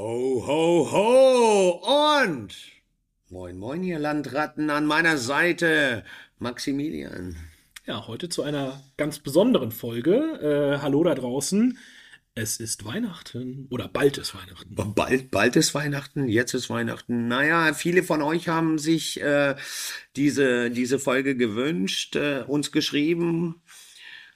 Ho, ho, ho! Und moin, moin, ihr Landratten an meiner Seite, Maximilian. Ja, heute zu einer ganz besonderen Folge. Äh, hallo da draußen. Es ist Weihnachten oder bald ist Weihnachten. Bald, bald ist Weihnachten, jetzt ist Weihnachten. Naja, viele von euch haben sich äh, diese, diese Folge gewünscht, äh, uns geschrieben,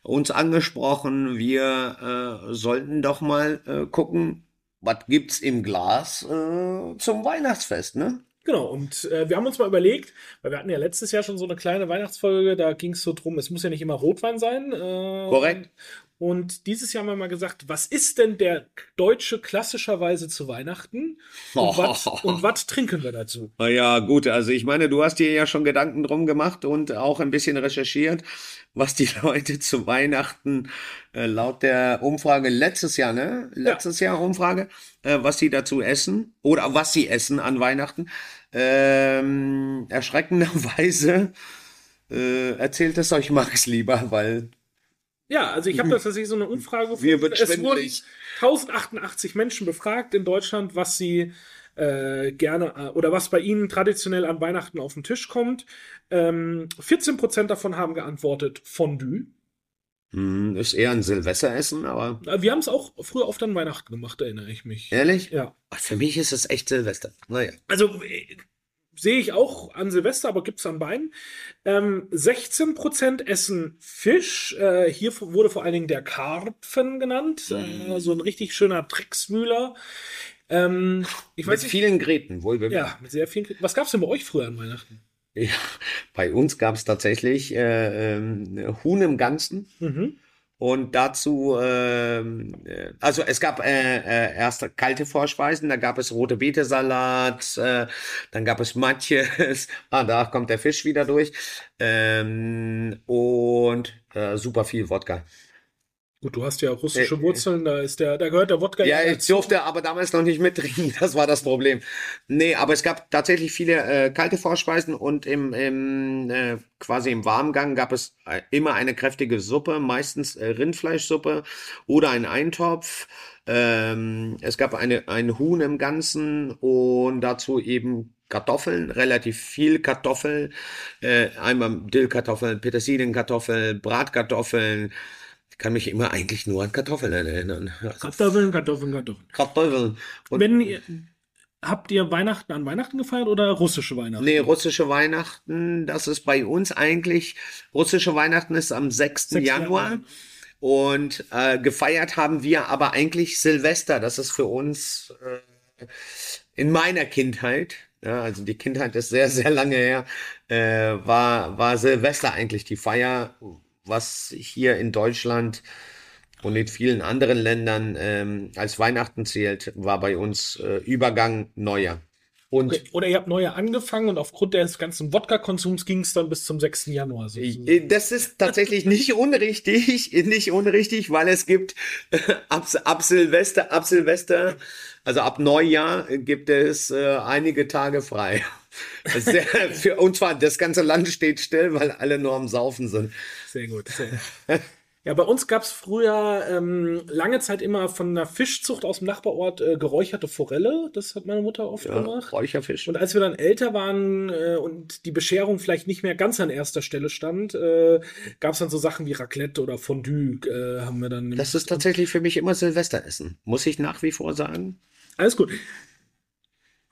uns angesprochen. Wir äh, sollten doch mal äh, gucken, was gibt's im Glas äh, zum Weihnachtsfest, ne? Genau, und äh, wir haben uns mal überlegt, weil wir hatten ja letztes Jahr schon so eine kleine Weihnachtsfolge, da ging es so drum, es muss ja nicht immer Rotwein sein. Äh, Korrekt. Und dieses Jahr haben wir mal gesagt, was ist denn der Deutsche klassischerweise zu Weihnachten? Und was und was trinken wir dazu? Ja, gut, also ich meine, du hast dir ja schon Gedanken drum gemacht und auch ein bisschen recherchiert, was die Leute zu Weihnachten äh, laut der Umfrage letztes Jahr, ne? Letztes Jahr Umfrage, äh, was sie dazu essen oder was sie essen an Weihnachten. Ähm, erschreckenderweise äh, erzählt es euch Max lieber, weil Ja, also ich habe das tatsächlich so eine Umfrage wird Es wurden schwindelig. 1088 Menschen befragt in Deutschland, was sie äh, gerne äh, oder was bei ihnen traditionell an Weihnachten auf den Tisch kommt. Ähm, 14% davon haben geantwortet Fondue. hm, ist eher ein Silvesteressen, aber Äh, Wir haben es auch früher oft an Weihnachten gemacht, erinnere ich mich. ehrlich? Ja. Ach, Für mich ist es echt Silvester. Naja. Also äh, sehe ich auch an Silvester, aber gibt's an beiden. Ähm, 16% essen Fisch. Äh, hier wurde vor allen Dingen der Karpfen genannt. Äh, so ein richtig schöner Drecksmühler. Ähm, ich Mit weiß nicht. vielen Gräten, wohl. Ja, mit sehr vielen. Was gab's denn bei euch früher an Weihnachten? Ja, bei uns gab es tatsächlich äh, ähm, Huhn im Ganzen Mhm. Und dazu, ähm, äh, also es gab äh, äh, erst kalte Vorspeisen, da gab es rote Betesalat, äh, dann gab es Matjes, ah, da kommt der Fisch wieder durch ähm, und äh, super viel Wodka. Gut, du hast ja russische Äh, Wurzeln, da ist der, da gehört der Wodka Ja, ja ich durfte aber damals noch nicht mittrinken, das war das Problem. Nee, aber es gab tatsächlich viele äh, kalte Vorspeisen und im, im äh, quasi im Warmgang gab es äh, immer eine kräftige Suppe, meistens äh, Rindfleischsuppe oder ein Eintopf. Ähm, es gab eine, ein Huhn im Ganzen und dazu eben Kartoffeln, relativ viel Kartoffel, äh, einmal Dillkartoffeln, Petersilienkartoffeln, Bratkartoffeln. Ich kann mich immer eigentlich nur an Kartoffeln erinnern. Also Kartoffeln, Kartoffeln, Kartoffeln. Kartoffeln. Und Wenn ihr, habt ihr Weihnachten an Weihnachten gefeiert oder russische Weihnachten? nee, russische Weihnachten, das ist bei uns eigentlich, russische Weihnachten ist am 6. 6. Januar. Und äh, gefeiert haben wir aber eigentlich Silvester. Das ist für uns äh, in meiner Kindheit, ja, also die Kindheit ist sehr, sehr lange her, äh, war, war Silvester eigentlich die Feier, was hier in Deutschland und in vielen anderen Ländern ähm, als Weihnachten zählt, war bei uns äh, Übergang Neujahr. Und Okay. Oder ihr habt neue angefangen und aufgrund des ganzen Wodka-Konsums ging es dann bis zum 6. Januar. So. Ich- Das ist tatsächlich nicht unrichtig, nicht unrichtig, weil es gibt äh, ab, ab Silvester, ab Silvester, also ab Neujahr äh, gibt es äh, einige Tage frei. Sehr, für, und zwar das ganze Land steht still, weil alle nur am Saufen sind. Sehr gut. Sehr. Ja, bei uns gab es früher ähm, lange Zeit immer von einer Fischzucht aus dem Nachbarort äh, geräucherte Forelle. Das hat meine Mutter oft Ja, gemacht. Räucherfisch. Und als wir dann älter waren äh, und die Bescherung vielleicht nicht mehr ganz an erster Stelle stand, äh, gab es dann so Sachen wie Raclette oder Fondue. Äh, haben wir dann. Das ist tatsächlich für mich immer Silvesteressen. Muss ich nach wie vor sagen. Alles gut.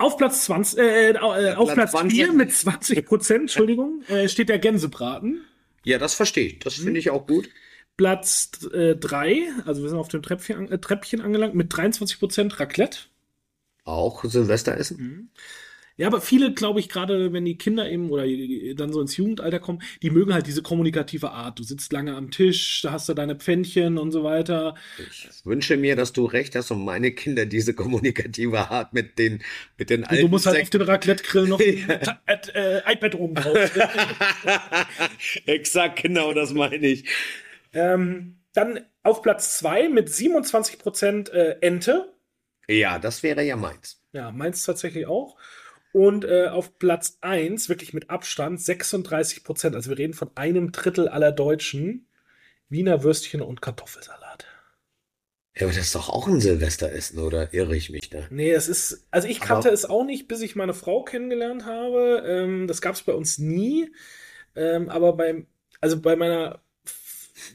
Auf Platz 20, äh, äh, auf Platz Platz 20. 4 mit 20 Prozent, Entschuldigung, äh, steht der Gänsebraten. Ja, das verstehe ich. Das finde ich auch gut. Platz 3, also wir sind auf dem Treppchen, äh, Treppchen angelangt, mit 23 Prozent Raclette. Auch Silvesteressen. Mhm. Ja, aber viele, glaube ich, gerade wenn die Kinder eben oder dann so ins Jugendalter kommen, die mögen halt diese kommunikative Art. Du sitzt lange am Tisch, da hast du deine Pfännchen und so weiter. Ich wünsche mir, dass du recht hast und meine Kinder diese kommunikative Art mit den, mit den Und alten du musst halt auf Sekt- den Raclette-Grill noch äh, iPad oben drauf. Exakt, genau, das meine ich. ähm, dann auf Platz 2 mit 27 Prozent äh, Ente. Ja, das wäre ja meins. Ja, meins tatsächlich auch. Und äh, auf Platz 1, wirklich mit Abstand, 36 Prozent. Also wir reden von einem Drittel aller Deutschen. Wiener Würstchen und Kartoffelsalat. Ja, aber das ist doch auch ein Silvesteressen, oder irre ich mich da? Nee, es ist, also ich kannte Aber- es auch nicht, bis ich meine Frau kennengelernt habe. Ähm, das gab es bei uns nie. Ähm, aber beim, also bei meiner,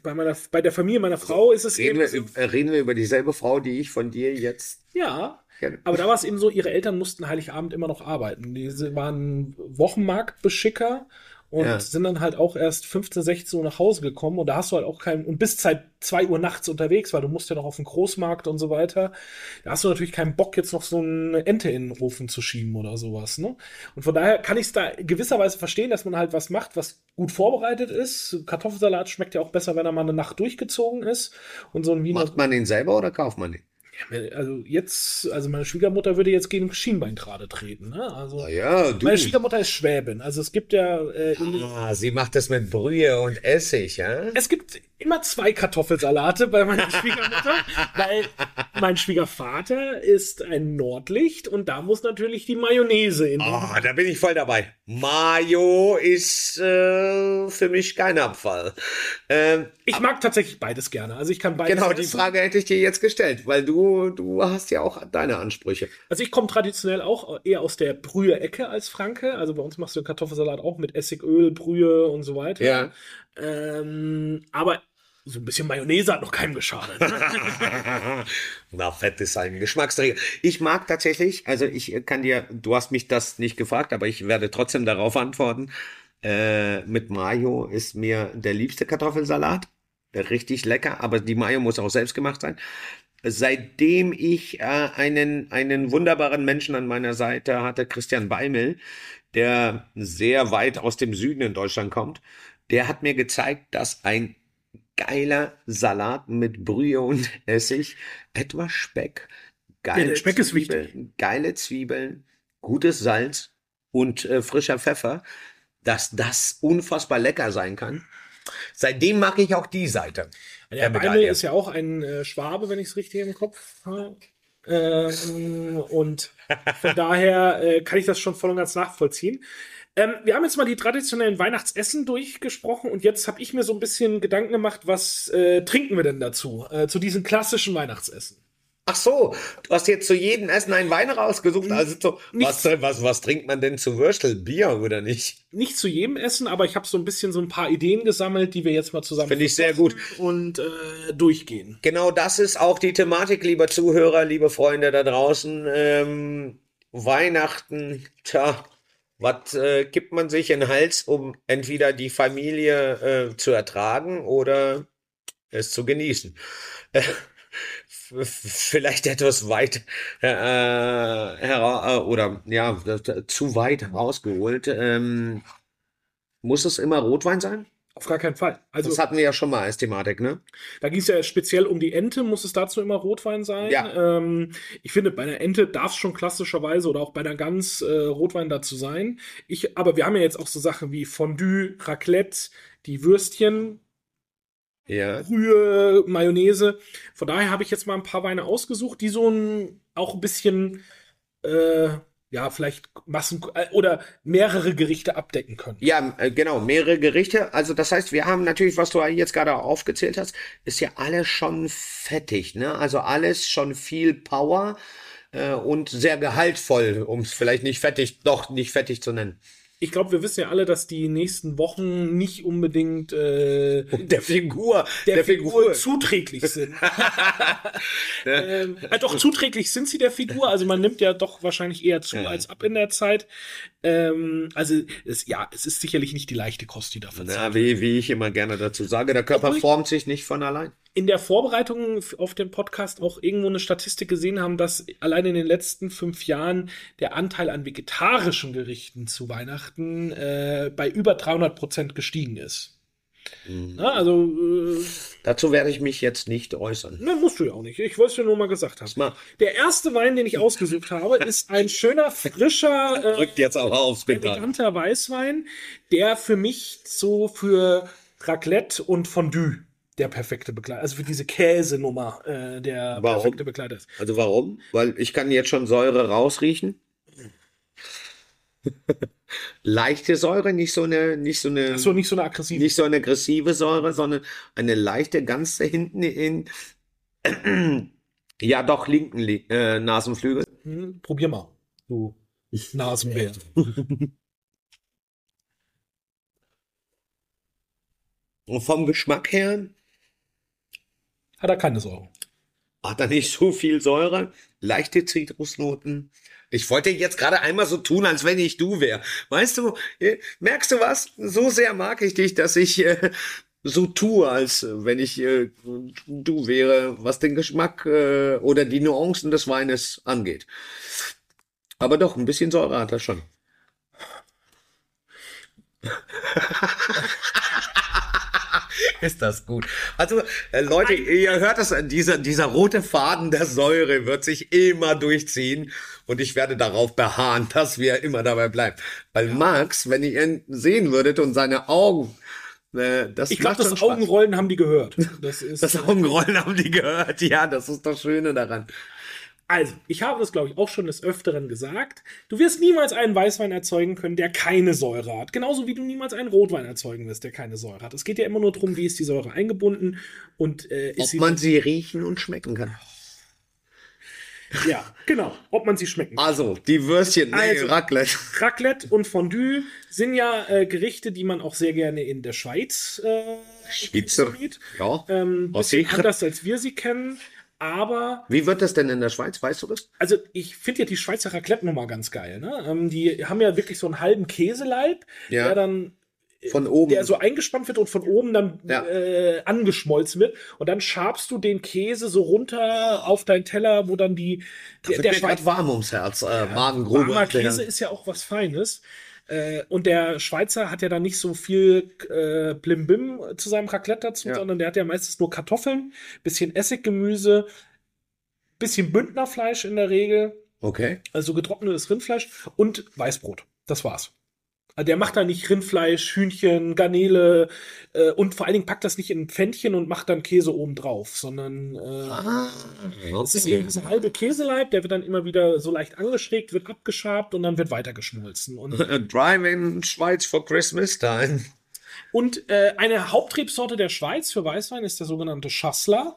bei meiner, bei der Familie meiner Frau ist es Reden eben wir, so, äh, reden wir über dieselbe Frau, die ich von dir jetzt ja, kenne? aber da war es eben so, ihre Eltern mussten Heiligabend immer noch arbeiten. Diese waren Wochenmarktbeschicker und Ja. sind dann halt auch erst 15, 16 Uhr nach Hause gekommen und da hast du halt auch keinen, und bist seit 2 Uhr nachts unterwegs, weil du musst ja noch auf den Großmarkt und so weiter. Da hast du natürlich keinen Bock, jetzt noch so eine Ente in den Ofen zu schieben oder sowas, ne? Und von daher kann ich es da gewisserweise verstehen, dass man halt was macht, was gut vorbereitet ist. Kartoffelsalat schmeckt ja auch besser, wenn er mal eine Nacht durchgezogen ist. Und so ein Wiener Macht man den selber oder kauft man den? Also jetzt, also meine Schwiegermutter würde jetzt gegen Schienbein gerade treten. Ne? Also Ah ja, du. meine Schwiegermutter ist Schwäbin. Also es gibt ja, äh, Ah, sie macht das mit Brühe und Essig, ja? es gibt immer zwei Kartoffelsalate bei meiner Schwiegermutter, weil mein Schwiegervater ist ein Nordlicht und da muss natürlich die Mayonnaise in. Ah, da bin ich voll dabei. Mayo ist äh, für mich kein Abfall. Ähm, Ich mag tatsächlich beides gerne. Also ich kann beides. genau, die essen. Frage hätte ich dir jetzt gestellt, weil du, du hast ja auch deine Ansprüche. Also ich komme traditionell auch eher aus der Brühe-Ecke als Franke. Also bei uns machst du Kartoffelsalat auch mit Essigöl, Brühe und so weiter. Ja. Ähm, aber so ein bisschen Mayonnaise hat noch keinem geschadet. ne? Na, Fett ist ein Geschmacksträger. Ich mag tatsächlich, also ich kann dir, du hast mich das nicht gefragt, aber ich werde trotzdem darauf antworten. Äh, mit Mayo ist mir der liebste Kartoffelsalat. Richtig lecker, aber die Mayo muss auch selbst gemacht sein. Seitdem ich äh, einen, einen wunderbaren Menschen an meiner Seite hatte, Christian Beimel, der sehr weit aus dem Süden in Deutschland kommt, der hat mir gezeigt, dass ein geiler Salat mit Brühe und Essig, etwas Speck, geile der Speck ist Zwiebeln, geile Zwiebeln, gutes Salz und äh, frischer Pfeffer, dass das unfassbar lecker sein kann. Seitdem mag ich auch die Seite. Der Medaille. ist ja auch ein äh, Schwabe, wenn ich es richtig im Kopf habe. Ähm, und von daher äh, kann ich das schon voll und ganz nachvollziehen. Ähm, wir haben jetzt mal die traditionellen Weihnachtsessen durchgesprochen und jetzt habe ich mir so ein bisschen Gedanken gemacht, was äh, trinken wir denn dazu? Äh, zu diesen klassischen Weihnachtsessen. Ach so, du hast jetzt zu jedem Essen einen Wein rausgesucht. Also so, was, Nicht- was, was trinkt man denn zu Würstel? Bier oder nicht? Nicht zu jedem Essen, aber ich habe so ein bisschen so ein paar Ideen gesammelt, die wir jetzt mal zusammen Finde ich sehr gut. und äh, durchgehen. Genau das ist auch die Thematik, lieber Zuhörer, liebe Freunde da draußen. Ähm, Weihnachten, tja, was äh, gibt man sich in den Hals, um entweder die Familie äh, zu ertragen oder es zu genießen? Äh, vielleicht etwas weit äh, hera- äh, oder ja, zu weit rausgeholt. Ähm, muss es immer Rotwein sein? Auf gar keinen Fall. Also Das hatten wir ja schon mal als Thematik, ne? Da ging es ja speziell um die Ente, muss es dazu immer Rotwein sein. Ja. Ähm, ich finde, bei einer Ente darf es schon klassischerweise oder auch bei einer Gans äh, Rotwein dazu sein. Ich, aber wir haben ja jetzt auch so Sachen wie Fondue, Raclette, die Würstchen, Ja. Brühe, Mayonnaise. Von daher habe ich jetzt mal ein paar Weine ausgesucht, die so ein, auch ein bisschen, äh, ja, vielleicht Massen äh, oder mehrere Gerichte abdecken können. Ja, äh, genau, mehrere Gerichte. Also das heißt, wir haben natürlich, was du jetzt gerade aufgezählt hast, ist ja alles schon fettig, ne? Also alles schon viel Power äh, und sehr gehaltvoll, um es vielleicht nicht fettig, doch nicht fettig zu nennen. Ich glaube, wir wissen ja alle, dass die nächsten Wochen nicht unbedingt äh, Der Figur, der, Figur, zuträglich sind. ähm, äh, doch, zuträglich sind sie der Figur. Also man nimmt ja doch wahrscheinlich eher zu als ab in der Zeit. Ähm, also es, ja, es ist sicherlich nicht die leichte Kost, die da verzehrt. Na, wie, wie ich immer gerne dazu sage, der Körper Obwohl formt sich nicht von allein. In der Vorbereitung auf den Podcast auch irgendwo eine Statistik gesehen haben, dass allein in den letzten fünf Jahren der Anteil an vegetarischen Gerichten zu Weihnachten äh, bei über 300 Prozent gestiegen ist. Na, also, äh, Dazu werde ich mich jetzt nicht äußern. ne, musst du ja auch nicht. Ich wollte es dir nur mal gesagt haben. Mal, Der erste Wein, den ich ausgesucht habe, ist ein schöner, frischer, äh, drückt jetzt auch aufs eleganter Weißwein, der für mich so für Raclette und Fondue der perfekte Begleiter, also für diese Käsenummer äh, der Warum? perfekte Begleiter ist. Also warum? Weil ich kann jetzt schon Säure rausriechen. Leichte Säure, nicht so eine, nicht so eine, Ach so, nicht so eine aggressive. nicht so eine aggressive Säure, sondern eine leichte, ganz hinten in, Ja, doch, linken Li äh, Nasenflügel. Hm, probier mal, du Nasenbär. Und vom Geschmack her Hat er keine Säure. hat er nicht so viel Säure, leichte Zitrusnoten. Ich wollte jetzt gerade einmal so tun, als wenn ich du wäre. Weißt du, äh, merkst du was? So sehr mag ich dich, dass ich äh, so tue, als wenn ich äh, du wäre, was den Geschmack äh, oder die Nuancen des Weines angeht. Aber doch, ein bisschen Säure hat er schon. Ist das gut. Also, äh, Leute, ihr hört das, dieser, dieser rote Faden der Säure wird sich immer durchziehen und ich werde darauf beharren, dass wir immer dabei bleiben. Weil Max, wenn ihr ihn sehen würdet und seine Augen, äh, das Ich glaube, das Spaß. Augenrollen haben die gehört. Das ist, Das Augenrollen haben die gehört. Ja, das ist das Schöne daran. Also, ich habe das, glaube ich, auch schon des Öfteren gesagt. Du wirst niemals einen Weißwein erzeugen können, der keine Säure hat. Genauso wie du niemals einen Rotwein erzeugen wirst, der keine Säure hat. Es geht ja immer nur darum, wie ist die Säure eingebunden und äh, ist Ob sie. man sie riechen und schmecken kann. ja, genau. Ob man sie schmecken kann. Also, die Würstchen, nee, Also- Raclette. Raclette und Fondue sind ja äh, Gerichte, die man auch sehr gerne in der Schweiz äh, Schweizer. konsumiert. Ja. Ähm, bisschen sicher. anders als wir sie kennen. Aber Wie wird das denn in der Schweiz? Weißt du das? Also ich finde ja die Schweizer Raclette-Nummer ganz geil. Ne? Ähm, die haben ja wirklich so einen halben Käseleib, Ja. der dann Von oben. der so eingespannt wird und von oben dann Ja. äh, angeschmolzen wird. Und dann schabst du den Käse so runter auf deinen Teller, wo dann die der, wird der mir warm ums Herz. Äh, Magengrube. warmer Käse ist ja auch was Feines. Äh, und der Schweizer hat ja dann nicht so viel äh, Blimbim zu seinem Raclette dazu, Ja. sondern der hat ja meistens nur Kartoffeln, bisschen Essiggemüse, bisschen Bündnerfleisch in der Regel Okay. also getrocknetes Rindfleisch und Weißbrot. Das war's. Also der macht da nicht Rindfleisch, Hühnchen, Garnele äh, und vor allen Dingen packt das nicht in ein Pfännchen und macht dann Käse oben drauf, sondern äh, Ah, es ist dieser halbe Käseleib, der wird dann immer wieder so leicht angeschrägt, wird abgeschabt und dann wird weiter geschmolzen. Und, Drive in Schweiz for Christmas time. und äh, eine Hauptrebsorte der Schweiz für Weißwein ist der sogenannte Chasselas.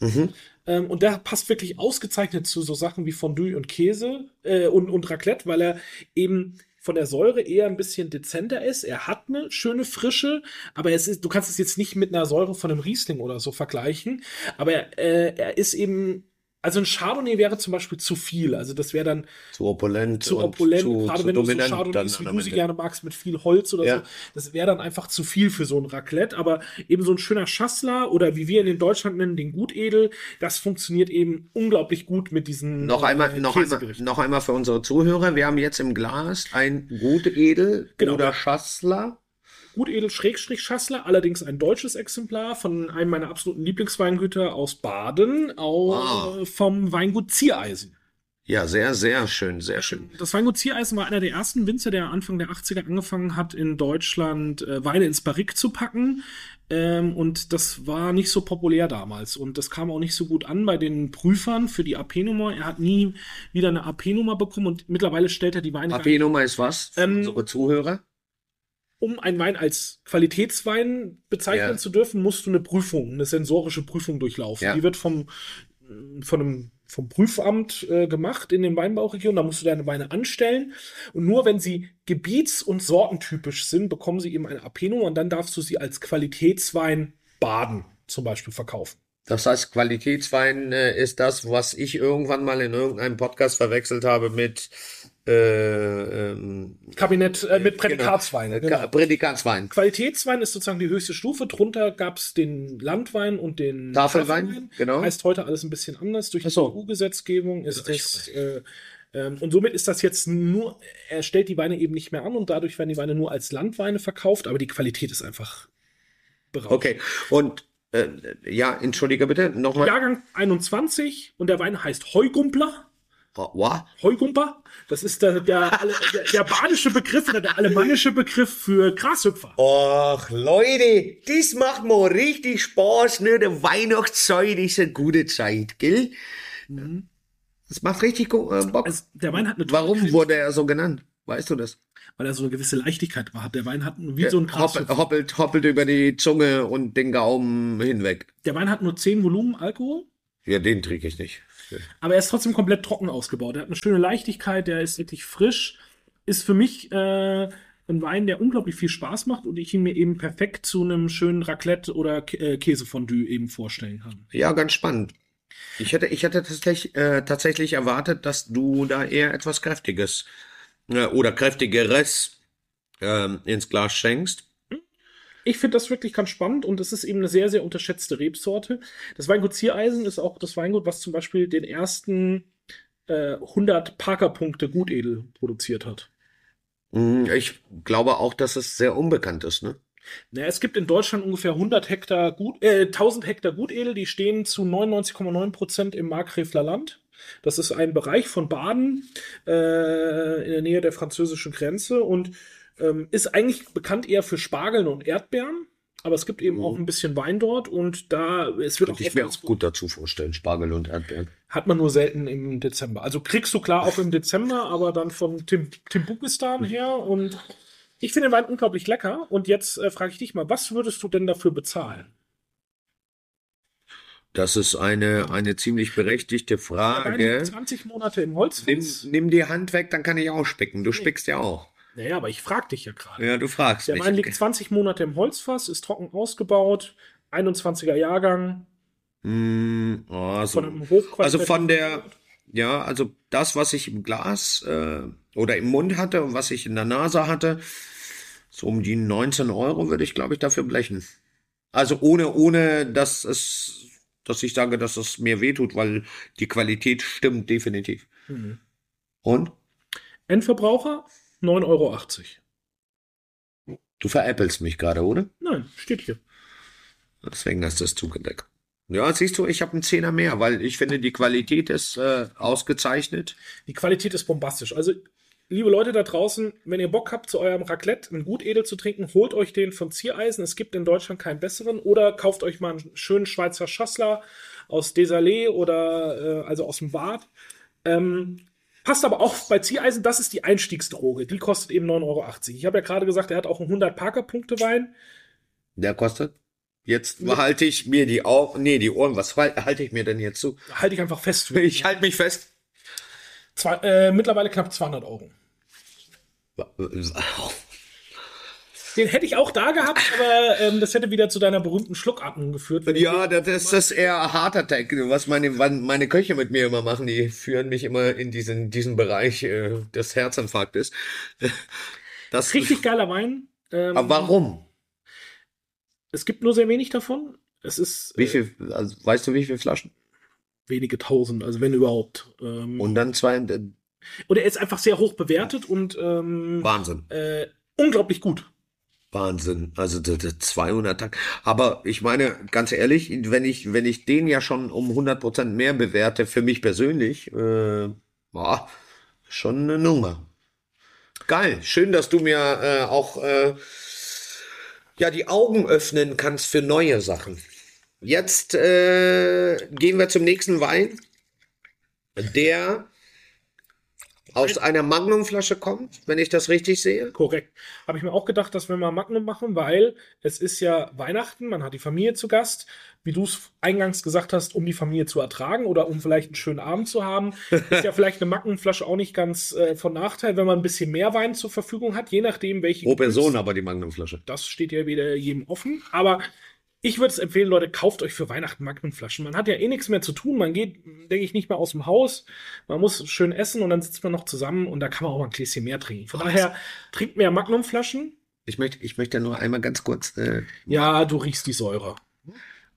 Mhm. Ähm, und der passt wirklich ausgezeichnet zu so Sachen wie Fondue und Käse äh, und, und Raclette, weil er eben von der Säure eher ein bisschen dezenter ist. Er hat eine schöne Frische, aber es ist, du kannst es jetzt nicht mit einer Säure von einem Riesling oder so vergleichen. Aber er, äh, er ist eben, also ein Chardonnay wäre zum Beispiel zu viel. Also das wäre dann Zu opulent. zu opulent, zu, gerade zu wenn du so Chardonnays, wie du sie gerne magst, mit viel Holz oder Ja. so. Das wäre dann einfach zu viel für so ein Raclette. Aber eben so ein schöner Schassler oder wie wir ihn in Deutschland nennen, den Gutedel, das funktioniert eben unglaublich gut mit diesen Noch einmal, äh, noch, einmal, noch einmal für unsere Zuhörer. Wir haben jetzt im Glas ein Gutedel Genau. oder Schassler. Gutedel Schrägstrich Schassler, allerdings ein deutsches Exemplar von einem meiner absoluten Lieblingsweingüter aus Baden, au, Ah. vom Weingut Ziereisen. Ja, sehr, sehr schön, sehr schön. Das Weingut Ziereisen war einer der ersten Winzer, der Anfang der 80er angefangen hat, in Deutschland äh, Weine ins Barrique zu packen. Ähm, und das war nicht so populär damals. Und das kam auch nicht so gut an bei den Prüfern für die AP-Nummer. Er hat nie wieder eine AP-Nummer bekommen und mittlerweile stellt er die Weine AP-Nummer ist was? Für Ähm, unsere Zuhörer. Um einen Wein als Qualitätswein bezeichnen Ja. zu dürfen, musst du eine Prüfung, eine sensorische Prüfung durchlaufen. Ja. Die wird vom, von einem, vom Prüfamt äh, gemacht in den Weinbauregionen. Da musst du deine Weine anstellen. Und nur wenn sie gebiets- und sortentypisch sind, bekommen sie eben eine AP-Nummer und dann darfst du sie als Qualitätswein Baden zum Beispiel verkaufen. Das heißt, Qualitätswein äh, ist das, was ich irgendwann mal in irgendeinem Podcast verwechselt habe mit äh, ähm, Kabinett äh, mit genau. Prädikatswein. Ka- Genau. Prädikatswein. Qualitätswein ist sozusagen die höchste Stufe. Drunter gab es den Landwein und den Tafelwein, genau. Heißt heute alles ein bisschen anders. Durch Ach die so. EU-Gesetzgebung ist das. Äh, ähm, und somit ist das jetzt nur, er stellt die Weine eben nicht mehr an und dadurch werden die Weine nur als Landweine verkauft, aber die Qualität ist einfach berauschend. Okay. Und äh, ja, entschuldige bitte, nochmal. Jahrgang 21 und der Wein heißt Heugumpler. Wa? Heugumper, das ist der, der, der, der badische Begriff oder der alemannische Begriff für Grashüpfer. Och, Leute, das macht mir richtig Spaß, ne? Der Weihnachtszeit ist eine gute Zeit, gell? Das macht richtig äh, Bock. Also, der Wein hat eine Warum wurde er so genannt? Weißt du das? weil er so eine gewisse Leichtigkeit hat. Der Wein hat wie so ein Hoppelt, Grashüpfer. hoppelt, hoppelt über die Zunge und den Gaumen hinweg. Der Wein hat nur 10 Volumen Alkohol. Ja, den trinke ich nicht. Aber er ist trotzdem komplett trocken ausgebaut. Er hat eine schöne Leichtigkeit, der ist wirklich frisch. Ist für mich äh, ein Wein, der unglaublich viel Spaß macht und ich ihn mir eben perfekt zu einem schönen Raclette oder Kä- äh, Käsefondue eben vorstellen kann. Ja, ganz spannend. Ich hätte, ich hätte tatsächlich, äh, tatsächlich erwartet, dass du da eher etwas Kräftiges äh, oder Kräftigeres ähm, ins Glas schenkst. Ich finde das wirklich ganz spannend und es ist eben eine sehr, sehr unterschätzte Rebsorte. Das Weingut Ziereisen ist auch das Weingut, was zum Beispiel den ersten äh, 100 Parker-Punkte Gutedel produziert hat. Mm, Ich glaube auch, dass es sehr unbekannt ist, ne? Naja, es gibt in Deutschland ungefähr 100 Hektar Gut, äh, 1000 Hektar Gutedel, die stehen zu 99,9 Prozent im Markgräfler Land. Das ist ein Bereich von Baden äh, in der Nähe der französischen Grenze und ähm, ist eigentlich bekannt eher für Spargeln und Erdbeeren. Aber es gibt eben Mhm. auch ein bisschen Wein dort und da es wird Könnte auch ich mir auch gut dazu vorstellen, Spargel und Erdbeeren. hat man nur selten im Dezember. Also kriegst du klar auch im Dezember, aber dann von Tim, Timbukistan her. Und ich finde den Wein unglaublich lecker. Und jetzt äh, frage ich dich mal, was würdest du denn dafür bezahlen? Das ist eine, eine ziemlich berechtigte Frage. 20 Monate im Nimm, Holzfass. nimm die Hand weg, dann kann ich auch spicken. Du spickst ja auch. Naja, aber ich frage dich ja gerade. Ja, du fragst Der. Wein liegt 20 Monate im Holzfass, ist trocken ausgebaut, 21er Jahrgang, Mm, oh, so. von Also von der, ja, also das, was ich im Glas äh, oder im Mund hatte und was ich in der Nase hatte, so um die 19 Euro würde ich, glaube ich, dafür blechen. Also ohne, ohne, dass es, dass ich sage, dass es mir wehtut, weil die Qualität stimmt definitiv. Mhm. Und Endverbraucher 9,80 Euro. du veräppelst mich gerade, oder? Nein, steht hier. Deswegen hast du es zugedeckt. Ja, siehst du, ich habe einen Zehner mehr, weil ich finde, die Qualität ist äh, ausgezeichnet. Die Qualität ist bombastisch. Also, liebe Leute da draußen, wenn ihr Bock habt, zu eurem Raclette einen Gutedel zu trinken, holt euch den von Ziereisen. Es gibt in Deutschland keinen besseren. Oder kauft euch mal einen schönen Schweizer Schassler aus Desalé oder äh, also aus dem Bad. Ähm, passt aber auch bei Ziereisen, das ist die Einstiegsdroge. Die kostet eben 9,80 Euro. Ich habe ja gerade gesagt, er hat auch einen 100 Parker-Punkte-Wein. Der kostet? Jetzt halte ich mir die Augen, nee, die Ohren, was hal- halte ich mir denn jetzt zu? Halte ich einfach fest. Ich halte mich fest. Zwei, äh, mittlerweile knapp 200 Euro. Den hätte ich auch da gehabt, aber ähm, das hätte wieder zu deiner berühmten Schluckatmung geführt. Ja, das ist das eher Heart Attack, was meine, meine Köche mit mir immer machen. Die führen mich immer in diesen, diesen Bereich äh, des Herzinfarktes. Das, Richtig geiler Wein. Ähm, aber warum? Es gibt nur sehr wenig davon. Es ist Wie äh, viel, also weißt du, wie viele Flaschen? wenige tausend, also wenn überhaupt. Ähm, Und dann zwei, äh, und er ist einfach sehr hoch bewertet und ähm, Wahnsinn. äh, unglaublich gut. Wahnsinn. Also das, das 200 Tag. Aber ich meine, ganz ehrlich, wenn ich, wenn ich den ja schon um 100 Prozent mehr bewerte, für mich persönlich, äh, boah, schon eine Nummer. Geil. Schön, dass du mir äh, auch äh, ja die Augen öffnen kannst für neue Sachen. Jetzt äh, gehen wir zum nächsten Wein, der aus einer Magnumflasche kommt, wenn ich das richtig sehe. Korrekt. Habe ich mir auch gedacht, dass wir mal Magnum machen, weil es ist ja Weihnachten, man hat die Familie zu Gast. Wie du es eingangs gesagt hast, um die Familie zu ertragen oder um vielleicht einen schönen Abend zu haben, ist ja vielleicht eine Magnumflasche auch nicht ganz äh, von Nachteil, wenn man ein bisschen mehr Wein zur Verfügung hat, je nachdem, welche Pro Person aber die Magnumflasche. Das steht ja wieder jedem offen. Aber ich würde es empfehlen, Leute, kauft euch für Weihnachten Magnumflaschen. Man hat ja eh nichts mehr zu tun. Man geht, denke ich, nicht mehr aus dem Haus. Man muss schön essen und dann sitzt man noch zusammen und da kann man auch mal ein Gläschen mehr trinken. Von daher, trinkt mehr Magnumflaschen. Ich möchte, ich möchte nur einmal ganz kurz, äh, Ja, du riechst die Säure.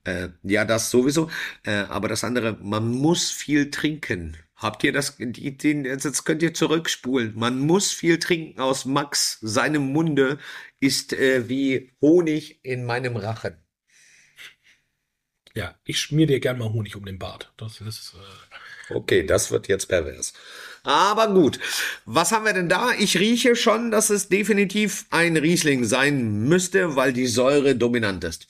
äh, ja, das sowieso, äh, aber das andere, man muss viel trinken. Habt ihr das, die, den, jetzt könnt ihr zurückspulen. Man muss viel trinken aus Max. Seinem Munde ist äh, wie Honig in meinem Rachen. Ja, ich schmier dir gern mal Honig um den Bart. Das ist, äh, Okay, das wird jetzt pervers. Aber gut. Was haben wir denn da? Ich rieche schon, dass es definitiv ein Riesling sein müsste, weil die Säure dominant ist.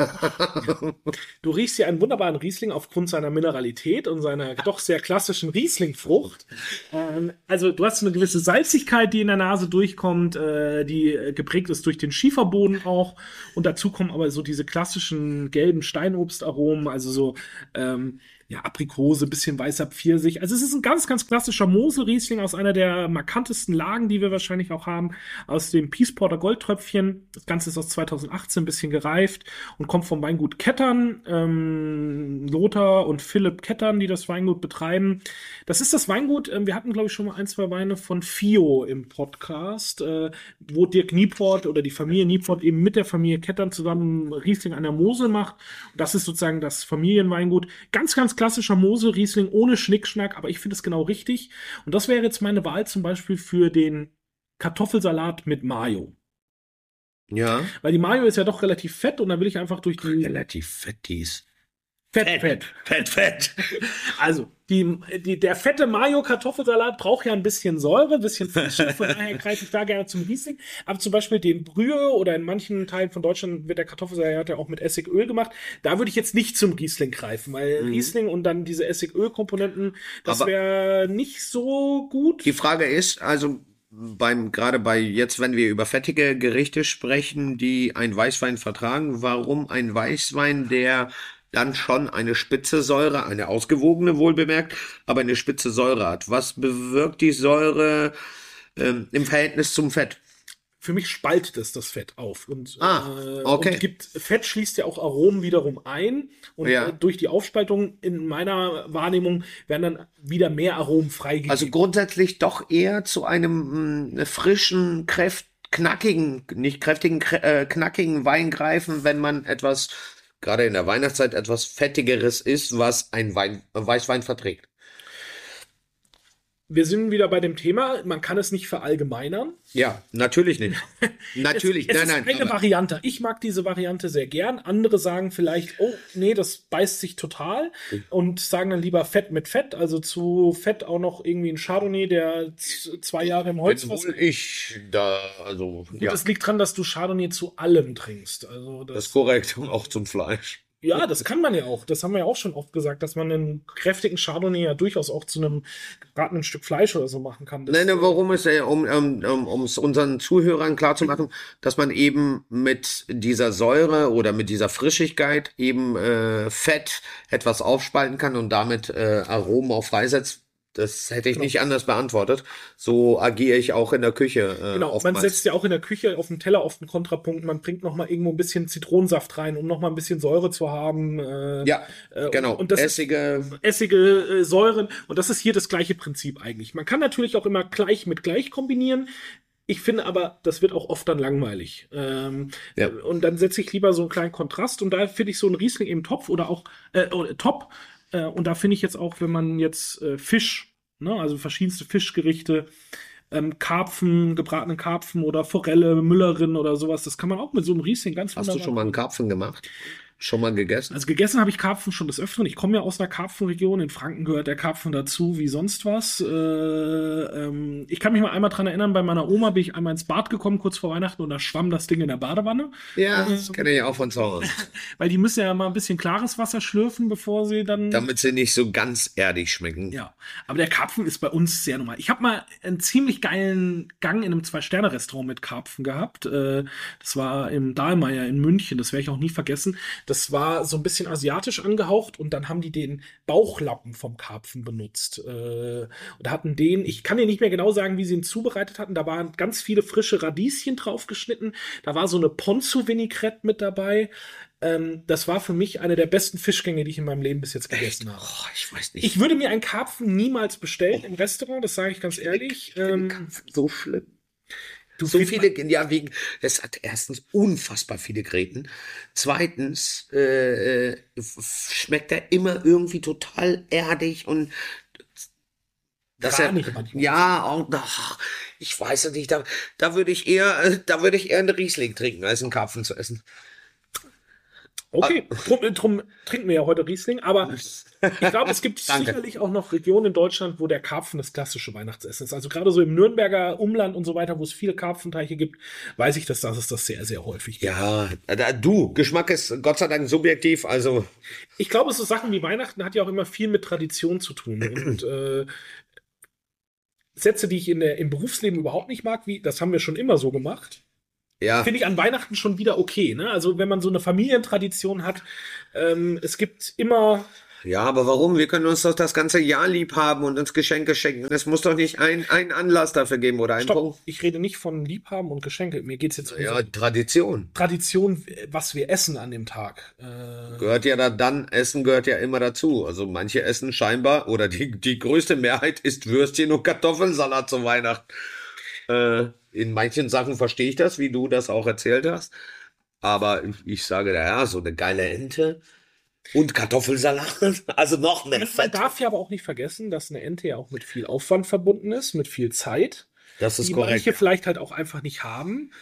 Du riechst hier einen wunderbaren Riesling aufgrund seiner Mineralität und seiner doch sehr klassischen Rieslingfrucht. Ähm, also du hast eine gewisse Salzigkeit, die in der Nase durchkommt, äh, die äh, geprägt ist durch den Schieferboden auch. Und dazu kommen aber so diese klassischen gelben Steinobstaromen, also so ähm, ja, Aprikose, bisschen weißer Pfirsich. Also es ist ein ganz, ganz klassischer Mosel-Riesling aus einer der markantesten Lagen, die wir wahrscheinlich auch haben, aus dem Peace Porter Goldtröpfchen. Das Ganze ist aus 2018 ein bisschen gereift und kommt vom Weingut Kettern, ähm, Lothar und Philipp Kettern, die das Weingut betreiben. Das ist das Weingut, äh, wir hatten, glaube ich, schon mal ein, zwei Weine von Fio im Podcast, äh, wo Dirk Nieport oder die Familie Nieport eben mit der Familie Kettern zusammen Riesling an der Mosel macht. Das ist sozusagen das Familienweingut. Ganz, ganz klassischer Mosel-Riesling ohne Schnickschnack, aber ich finde es genau richtig. Und das wäre jetzt meine Wahl zum Beispiel für den Kartoffelsalat mit Mayo. Ja. Weil die Mayo ist ja doch relativ fett und dann will ich einfach durch die Relativ fett, die ist. Fett, fett. Fett, fett. Also, die, die, der fette Mayo-Kartoffelsalat braucht ja ein bisschen Säure, ein bisschen Frische, von daher greife ich da gerne zum Riesling. Aber zum Beispiel den Brühe oder in manchen Teilen von Deutschland wird der Kartoffelsalat ja auch mit Essigöl gemacht. Da würde ich jetzt nicht zum Riesling greifen, weil Mhm. Riesling und dann diese Essigöl-Komponenten, das wäre nicht so gut. Die Frage ist, also beim, gerade bei jetzt, wenn wir über fettige Gerichte sprechen, die ein Weißwein vertragen, warum ein Weißwein, der dann schon eine spitze Säure, eine ausgewogene wohlbemerkt, aber eine spitze Säure hat? Was bewirkt die Säure ähm, im Verhältnis zum Fett? Für mich spaltet es das Fett auf. Und, Ah, äh, okay. und gibt, Fett schließt ja auch Aromen wiederum ein. Und Ja. äh, durch die Aufspaltung in meiner Wahrnehmung werden dann wieder mehr Aromen freigegeben. Also grundsätzlich doch eher zu einem mh, frischen, kräft, knackigen, nicht kräftigen, krä- äh, knackigen Wein greifen, wenn man etwas, gerade in der Weihnachtszeit, etwas Fettigeres isst, was ein Wein, äh, Weißwein verträgt. Wir sind wieder bei dem Thema, man kann es nicht verallgemeinern. Ja, natürlich nicht. Natürlich, es, es nein, ist nein. eine aber- Variante. Ich mag diese Variante sehr gern. Andere sagen vielleicht, oh, nee, das beißt sich total und sagen dann lieber Fett mit Fett. Also zu Fett auch noch irgendwie ein Chardonnay, der zwei Jahre im Holz wohl ich da, also, ja, das liegt dran, dass du Chardonnay zu allem trinkst. Also das, das ist korrekt. Und auch zum Fleisch. Ja, das kann man ja auch. Das haben wir ja auch schon oft gesagt, dass man einen kräftigen Chardonnay ja durchaus auch zu einem gebratenen Stück Fleisch oder so machen kann. Das, Nein, nein, warum ist er, um um, um, um es unseren Zuhörern klarzumachen, dass man eben mit dieser Säure oder mit dieser Frischigkeit eben äh, Fett etwas aufspalten kann und damit äh, Aromen auch freisetzt. Das hätte ich Genau. nicht anders beantwortet. So agiere ich auch in der Küche. Äh, Genau, man oftmals. setzt ja auch in der Küche auf dem Teller oft einen Kontrapunkt. Man bringt noch mal irgendwo ein bisschen Zitronensaft rein, um noch mal ein bisschen Säure zu haben. Äh, ja, äh, genau. Und das ist Essige. Essige, äh, Säuren. Und das ist hier das gleiche Prinzip eigentlich. Man kann natürlich auch immer gleich mit gleich kombinieren. Ich finde aber, das wird auch oft dann langweilig. Ähm, Ja. Und dann setze ich lieber so einen kleinen Kontrast. Und da finde ich so einen Riesling eben top oder auch äh, oder top. Äh, und da finde ich jetzt auch, wenn man jetzt äh, Fisch, ne, also verschiedenste Fischgerichte, ähm, Karpfen, gebratenen Karpfen oder Forelle, Müllerin oder sowas, das kann man auch mit so einem Riesling ganz Hast du schon mal einen Karpfen gemacht? Schon mal gegessen? also gegessen habe ich Karpfen schon des Öfteren. Ich komme ja aus einer Karpfenregion. In Franken gehört der Karpfen dazu wie sonst was. Äh, ähm, ich kann mich mal einmal dran erinnern, bei meiner Oma bin ich einmal ins Bad gekommen, kurz vor Weihnachten, und da schwamm das Ding in der Badewanne. ja, das kenne ich auch von zu Hause. Weil die müssen ja mal ein bisschen klares Wasser schlürfen, bevor sie dann. Damit sie nicht so ganz erdig schmecken. Ja, aber der Karpfen ist bei uns sehr normal. Ich habe mal einen ziemlich geilen Gang in einem Zwei-Sterne-Restaurant mit Karpfen gehabt. Äh, Das war im Dahlmeier in München, das werde ich auch nie vergessen. Das war so ein bisschen asiatisch angehaucht und dann haben die den Bauchlappen vom Karpfen benutzt. Äh, Und hatten den, ich kann dir nicht mehr genau sagen, wie sie ihn zubereitet hatten. Da waren ganz viele frische Radieschen draufgeschnitten. Da war so eine Ponzu-Vinaigrette mit dabei. Ähm, Das war für mich eine der besten Fischgänge, die ich in meinem Leben bis jetzt gegessen habe. Oh, ich weiß nicht. Ich würde mir einen Karpfen niemals bestellen im Restaurant, das sage ich ganz ehrlich. Ähm, so schlimm. Du So viele, ja, wegen, es hat erstens unfassbar viele Gräten. Zweitens, äh, äh, schmeckt er immer irgendwie total erdig und dass er, Kramig manchmal. ja, auch, ach, ich weiß es nicht, da, da würde ich eher, äh, da würde ich eher einen Riesling trinken, als einen Karpfen zu essen. Okay, drum, drum trinken wir ja heute Riesling, aber ich glaube, es gibt sicherlich auch noch Regionen in Deutschland, wo der Karpfen das klassische Weihnachtsessen ist. Also gerade so im Nürnberger Umland und so weiter, wo es viele Karpfenteiche gibt, weiß ich, dass das es das sehr, sehr häufig gibt. Ja, da- du, Geschmack ist Gott sei Dank subjektiv, also Ich glaube, so Sachen wie Weihnachten hat ja auch immer viel mit Tradition zu tun. Und äh, Sätze, die ich in der, im Berufsleben überhaupt nicht mag, wie das haben wir schon immer so gemacht, ja. finde ich an Weihnachten schon wieder okay. Ne? Also wenn man so eine Familientradition hat, ähm, es gibt immer Ja, aber warum? Wir können uns doch das ganze Jahr lieb haben und uns Geschenke schenken. Es muss doch nicht ein, einen Anlass dafür geben oder einen Stopp, Punkt. ich rede nicht von Liebhaben und Geschenke. Mir geht es jetzt um Ja, so Tradition. Tradition, was wir essen an dem Tag. Äh, Gehört ja da dann, Essen gehört ja immer dazu. Also manche essen scheinbar, oder die, die größte Mehrheit isst Würstchen und Kartoffelsalat zu Weihnachten. Äh, in manchen Sachen verstehe ich das, wie du das auch erzählt hast. Aber ich sage, ja, so eine geile Ente und Kartoffelsalat. Also noch mehr man darf ja aber auch nicht vergessen, dass eine Ente ja auch mit viel Aufwand verbunden ist, mit viel Zeit, Das ist die korrekt. manche vielleicht halt auch einfach nicht haben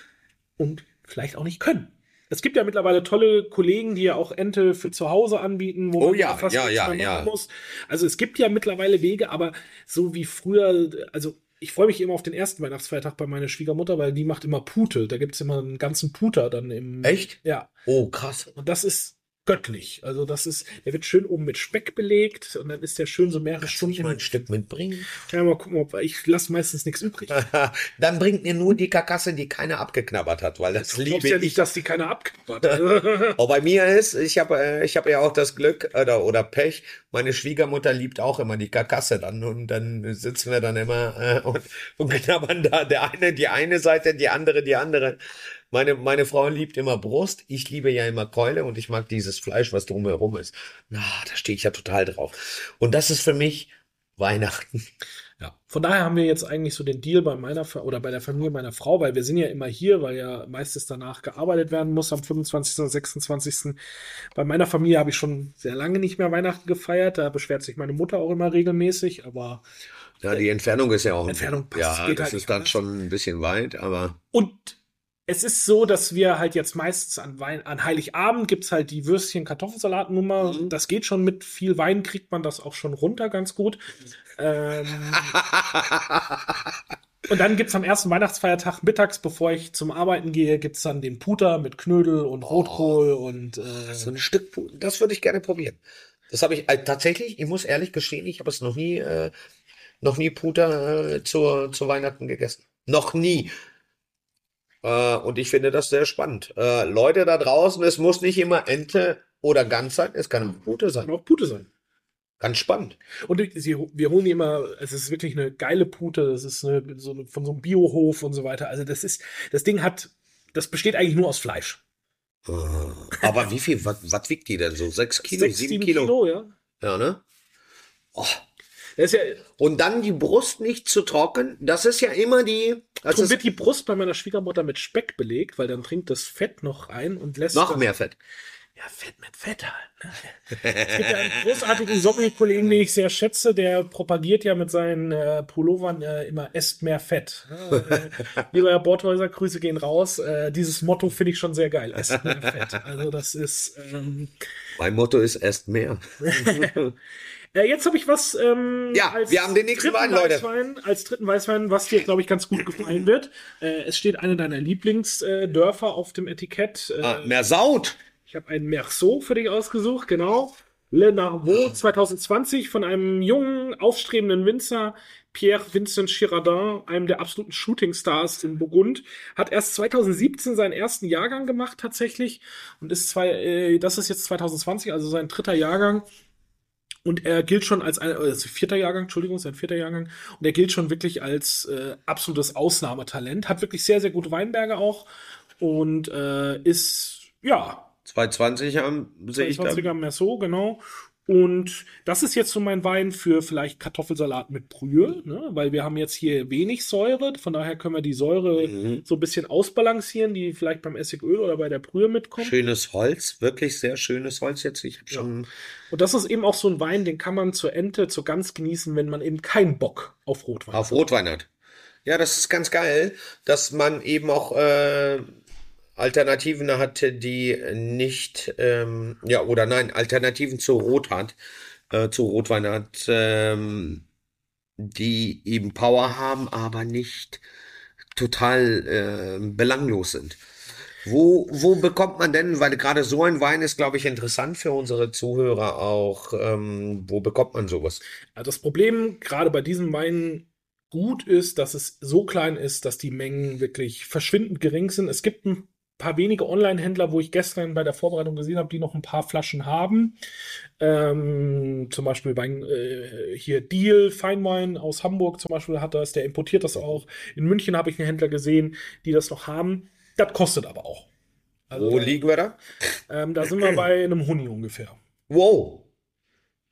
und vielleicht auch nicht können. Es gibt ja mittlerweile tolle Kollegen, die ja auch Ente für zu Hause anbieten, wo Oh man ja, fast ja, ja, ja. muss. Also es gibt ja mittlerweile Wege, aber so wie früher, also ich freue mich immer auf den ersten Weihnachtsfeiertag bei meiner Schwiegermutter, weil die macht immer Pute. Da gibt es immer einen ganzen Puter dann im. Echt? Ja. Oh, krass. Und das ist göttlich. Also das ist, der wird schön oben mit Speck belegt und dann ist der schön so mehrere Kannst du Stunden. nicht mal ein Stück mitbringen? Ja, mal gucken, ob ich lasse meistens nichts übrig. Dann bringt mir nur die Karkasse, die keiner abgeknabbert hat, weil das Du liebe glaubst ja ich. nicht, dass die keiner abgeknabbert hat. Auch bei mir ist, ich habe äh, ich habe ja auch das Glück oder, oder Pech, meine Schwiegermutter liebt auch immer die Karkasse dann und dann sitzen wir dann immer äh, und, und knabbern da der eine die eine Seite, die andere die andere. Meine, meine Frau liebt immer Brust, ich liebe ja immer Keule und ich mag dieses Fleisch, was drumherum ist. Na, da stehe ich ja total drauf. Und das ist für mich Weihnachten. Ja, von daher haben wir jetzt eigentlich so den Deal bei meiner Fa- oder bei der Familie meiner Frau, weil wir sind ja immer hier, weil ja meistens danach gearbeitet werden muss am 25. oder 26. Bei meiner Familie habe ich schon sehr lange nicht mehr Weihnachten gefeiert. Da beschwert sich meine Mutter auch immer regelmäßig, aber Ja, die Entfernung ist ja auch. Entfernung passt, Ja, das halt ist dann anders. schon ein bisschen weit, aber Und es ist so, dass wir halt jetzt meistens an, Wein, an Heiligabend gibt's halt die Würstchen-Kartoffelsalatnummer. Das geht schon mit viel Wein, kriegt man das auch schon runter ganz gut. Ähm, und dann gibt's am ersten Weihnachtsfeiertag mittags, bevor ich zum Arbeiten gehe, gibt's dann den Puter mit Knödel und Rotkohl und äh, So ein Stück, das würde ich gerne probieren. Das habe ich äh, tatsächlich, ich muss ehrlich gestehen, ich habe es noch nie, äh, noch nie Puter äh, zur, zu Weihnachten gegessen. Noch nie. Äh, und ich finde das sehr spannend. Äh, Leute da draußen, es muss nicht immer Ente oder Gans sein, es kann auch Pute kann sein. auch Pute sein. Ganz spannend. Und sie, wir holen die immer, es ist wirklich eine geile Pute, das ist eine, so eine, von so einem Biohof und so weiter. Also das ist, das Ding hat, das besteht eigentlich nur aus Fleisch. Äh, Aber wie viel, was, wiegt die denn so? Sechs Kilo, Sechs, sieben Kilo? ja. Ja, ne? Oh. Ja, Und dann die Brust nicht zu trocken, das ist ja immer die, ist wird die Brust bei meiner Schwiegermutter mit Speck belegt, weil dann trinkt das Fett noch ein und lässt noch mehr Fett. Ja, Fett mit Fett halt. Ne? Es gibt ja einen großartigen Sommelier-Kollegen, den ich sehr schätze, der propagiert ja mit seinen äh, Pullovern äh, immer esst mehr Fett. Äh, lieber Herr Borthäuser, Grüße gehen raus. Äh, dieses Motto finde ich schon sehr geil. Esst mehr Fett. Also das ist. Ähm, Mein Motto ist, esst mehr. äh, jetzt habe ich was. Ähm, Ja, wir haben den nächsten Wein, Leute. Weißwein, als dritten Weißwein, was dir, glaube ich, ganz gut gefallen wird. Äh, es steht eine deiner Lieblingsdörfer auf dem Etikett. Äh, Ah, mehr Saut. Ich habe einen Merceau für dich ausgesucht, genau. Le Narvaux 2020 von einem jungen, aufstrebenden Winzer, Pierre Vincent Girardin, einem der absoluten Shootingstars in Burgund. Hat erst 2017 seinen ersten Jahrgang gemacht tatsächlich und ist zwei, äh, das ist jetzt 2020, also sein dritter Jahrgang. Und er gilt schon als ein, äh, vierter Jahrgang, Entschuldigung, sein vierter Jahrgang. Und er gilt schon wirklich als äh, absolutes Ausnahmetalent. Hat wirklich sehr, sehr gute Weinberge auch. Und äh, ist, ja, 220 haben, sehe ich da. 20er Merceau, genau. Und das ist jetzt so mein Wein für vielleicht Kartoffelsalat mit Brühe, ne? weil wir haben jetzt hier wenig Säure, von daher können wir die Säure Mhm. so ein bisschen ausbalancieren, die vielleicht beim Essigöl oder bei der Brühe mitkommt. Schönes Holz, wirklich sehr schönes Holz jetzt. Ich habe schon. Und das ist eben auch so ein Wein, den kann man zur Ente, zur Gans genießen, wenn man eben keinen Bock auf Rotwein Auf Rotwein hat. Ja, das ist ganz geil, dass man eben auch äh, Alternativen hat, die nicht, ähm, ja, oder nein, Alternativen zu Rot hat, äh, zu Rotwein hat, ähm, die eben Power haben, aber nicht total äh, belanglos sind. Wo, wo bekommt man denn, weil gerade so ein Wein ist, glaube ich, interessant für unsere Zuhörer auch, ähm, wo bekommt man sowas? Das Problem gerade bei diesem Wein gut ist, dass es so klein ist, dass die Mengen wirklich verschwindend gering sind. Es gibt ein paar wenige Online-Händler, wo ich gestern bei der Vorbereitung gesehen habe, die noch ein paar Flaschen haben. Ähm, zum Beispiel Wein, äh, hier Deal, Feinwein aus Hamburg zum Beispiel hat das, der importiert das auch. In München habe ich einen Händler gesehen, die das noch haben. Das kostet aber auch. Also, Wo liegen wir da? Ähm, da sind wir bei einem Huni ungefähr. Wow.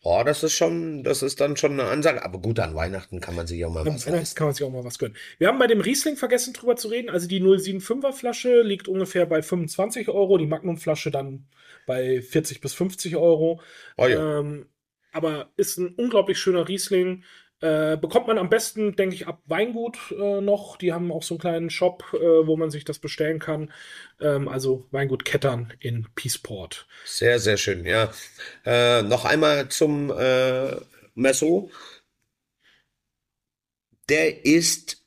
Oh, das ist schon, das ist dann schon eine Ansage. Aber gut, an Weihnachten kann man sich auch mal an was Weihnachten kann man sich auch mal was gönnen. Wir haben bei dem Riesling vergessen drüber zu reden. Also die 075er Flasche liegt ungefähr bei 25 Euro, die Magnum Flasche dann bei 40 bis 50 Euro. Oh ja. ähm, aber ist ein unglaublich schöner Riesling. Äh, bekommt man am besten, denke ich, ab Weingut äh, noch. Die haben auch so einen kleinen Shop, äh, wo man sich das bestellen kann. Ähm, also Weingut Kettern in Peaceport. Sehr, sehr schön, ja. Äh, noch einmal zum äh, Messo. Der ist